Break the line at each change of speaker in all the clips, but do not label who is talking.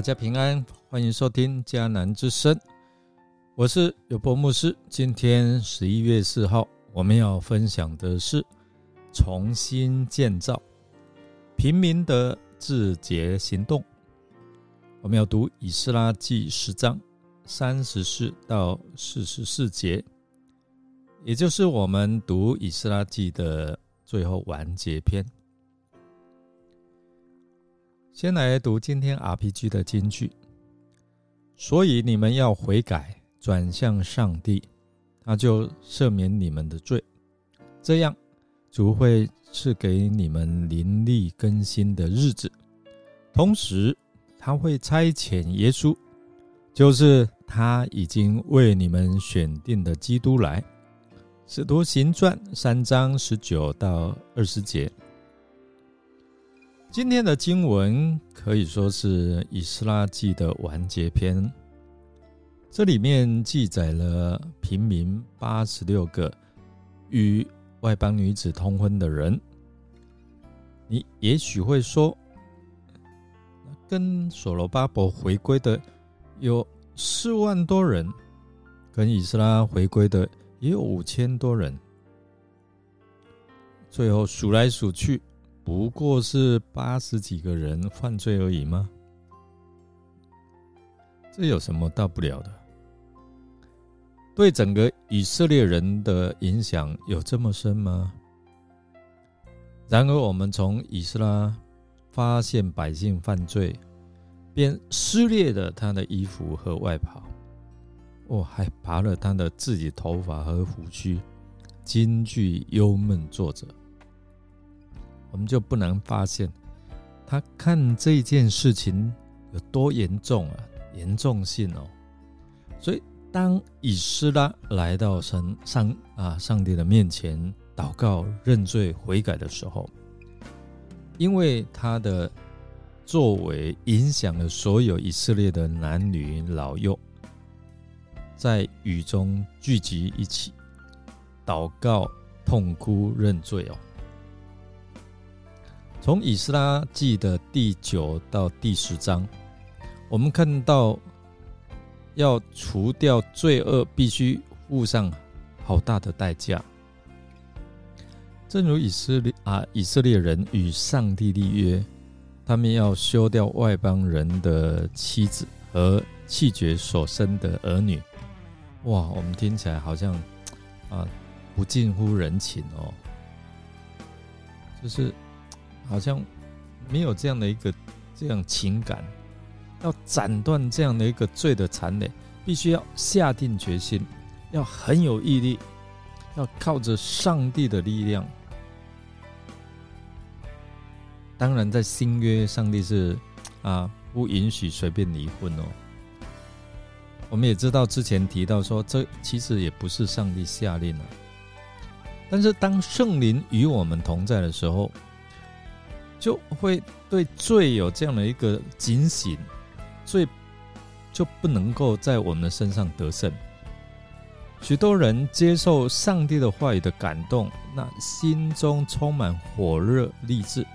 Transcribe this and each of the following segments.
大家平安，欢迎收听迦南之声，我是有波牧师。今天十一月四号，我们要分享的是重新建造平民的自洁行动。我们要读以斯拉记十章三十四到四十四节，也就是我们读以斯拉记的最后完结篇。先来读今天 RPG 的金句。所以你们要悔改，转向上帝，他就赦免你们的罪。这样，主会赐给你们灵力更新的日子。同时，他会差遣耶稣，就是他已经为你们选定的基督来。使徒行传三章十九到二十节。今天的经文可以说是《以斯拉记》的完结篇，这里面记载了平民八十六个与外邦女子通婚的人。你也许会说，跟所罗巴伯回归的有四万多人，跟以斯拉回归的也有五千多人，最后数来数去。不过是八十几个人犯罪而已吗？这有什么大不了的？对整个以色列人的影响有这么深吗？然而，我们从以斯拉发现百姓犯罪，便撕裂了他的衣服和外袍，哦，还拔了他的自己头发和胡须，惊惧忧闷坐着。我们就不难发现，他看这件事情有多严重啊，严重性哦。所以，当以斯拉来到神上啊上帝的面前祷告、认罪、悔改的时候，因为他的作为影响了所有以色列的男女老幼，在雨中聚集一起祷告、痛哭、认罪哦。从以斯拉记的第九到第十章，我们看到要除掉罪恶，必须付上好大的代价。正如以色列啊，以色列人与上帝立约，他们要休掉外邦人的妻子和弃绝所生的儿女。哇，我们听起来好像啊，不近乎人情哦，就是。好像没有这样的一个这样情感，要斩断这样的一个罪的残累，必须要下定决心，要很有毅力，要靠着上帝的力量。当然，在新约，上帝是啊不允许随便离婚哦。我们也知道之前提到说，这其实也不是上帝下令了，但是当圣灵与我们同在的时候。就会对罪有这样的一个警醒，罪就不能够在我们的身上得胜。许多人接受上帝的话语的感动，那心中充满火热励志，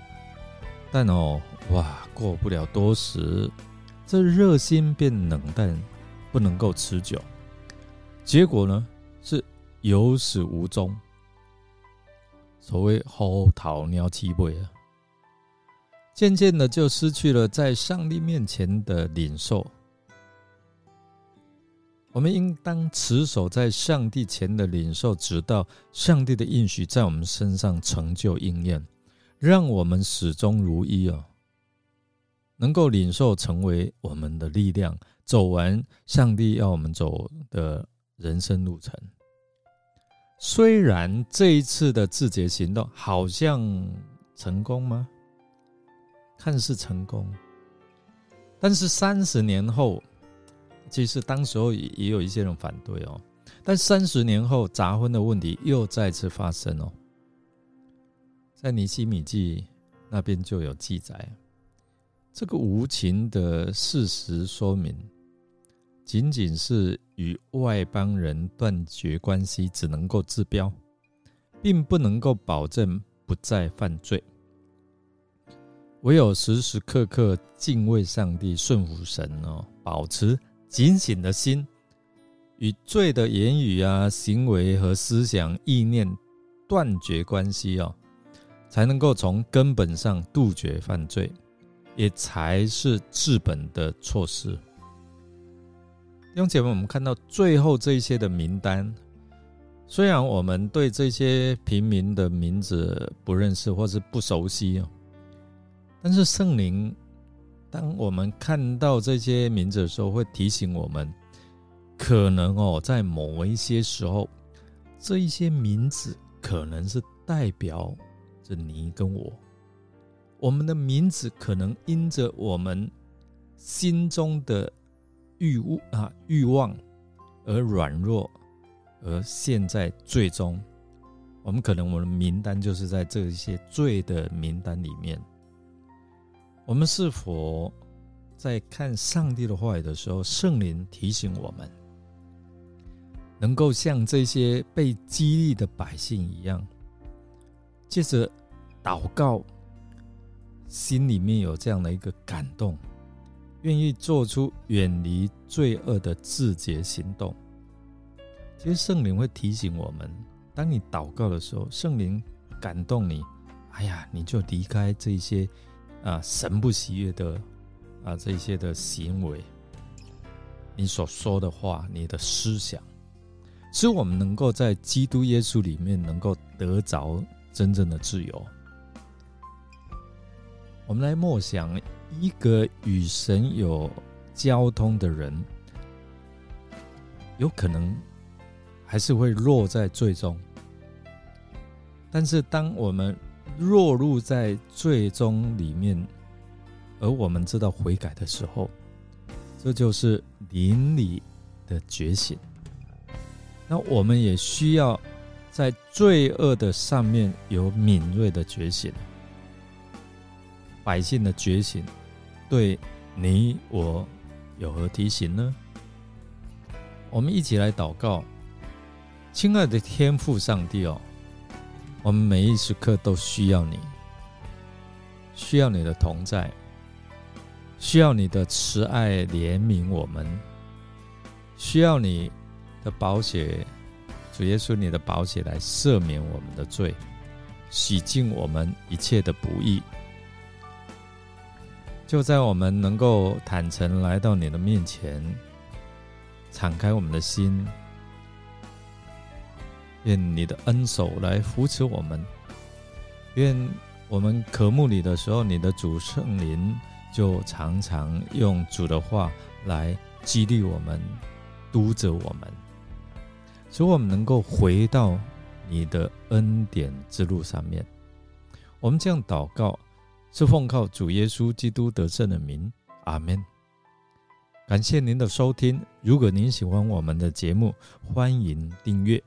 但哦，哇，过不了多时，这热心变冷淡，不能够持久，结果呢是有始无终。所谓后桃鸟七尾啊。渐渐的就失去了在上帝面前的领受。我们应当持守在上帝前的领受，直到上帝的应许在我们身上成就应验，让我们始终如一哦，能够领受成为我们的力量，走完上帝要我们走的人生路程。虽然这一次的自觉行动好像成功吗？看似成功，但是三十年后，其实当时候也也有一些人反对哦。但三十年后，杂婚的问题又再次发生哦。在尼西米记那边就有记载，这个无情的事实说明，仅仅是与外邦人断绝关系，只能够治标，并不能够保证不再犯罪。唯有时时刻刻敬畏上帝、顺服神哦，保持警醒的心，与罪的言语啊、行为和思想、意念断绝关系哦，才能够从根本上杜绝犯罪，也才是治本的措施。弟兄姐妹，我们看到最后这些的名单，虽然我们对这些平民的名字不认识或是不熟悉。但是圣灵，当我们看到这些名字的时候，会提醒我们，可能哦，在某一些时候，这一些名字可能是代表着你跟我，我们的名字可能因着我们心中的欲物啊欲望而软弱，而现在最终，我们可能我们的名单就是在这一些罪的名单里面。我们是否在看上帝的话语的时候，圣灵提醒我们，能够像这些被激励的百姓一样，借着祷告，心里面有这样的一个感动，愿意做出远离罪恶的自觉行动？其实圣灵会提醒我们，当你祷告的时候，圣灵感动你，哎呀，你就离开这些。啊，神不喜悦的啊，这些的行为，你所说的话，你的思想，使我们能够在基督耶稣里面能够得着真正的自由。我们来默想，一个与神有交通的人，有可能还是会落在最终，但是当我们。落入在最终里面，而我们知道悔改的时候，这就是灵里的觉醒。那我们也需要在罪恶的上面有敏锐的觉醒。百姓的觉醒，对你我有何提醒呢？我们一起来祷告，亲爱的天父上帝哦。我们每一时刻都需要你，需要你的同在，需要你的慈爱怜悯我们，需要你的保险，主耶稣，你的保险来赦免我们的罪，洗净我们一切的不义。就在我们能够坦诚来到你的面前，敞开我们的心。愿你的恩手来扶持我们，愿我们渴慕你的时候，你的主圣灵就常常用主的话来激励我们、督着我们，使我们能够回到你的恩典之路上面。我们这样祷告，是奉靠主耶稣基督得胜的名，阿门。感谢您的收听，如果您喜欢我们的节目，欢迎订阅。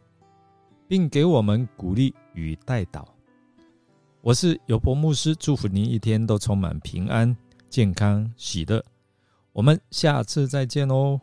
并给我们鼓励与带导。我是尤伯牧师，祝福您一天都充满平安、健康、喜乐。我们下次再见哦。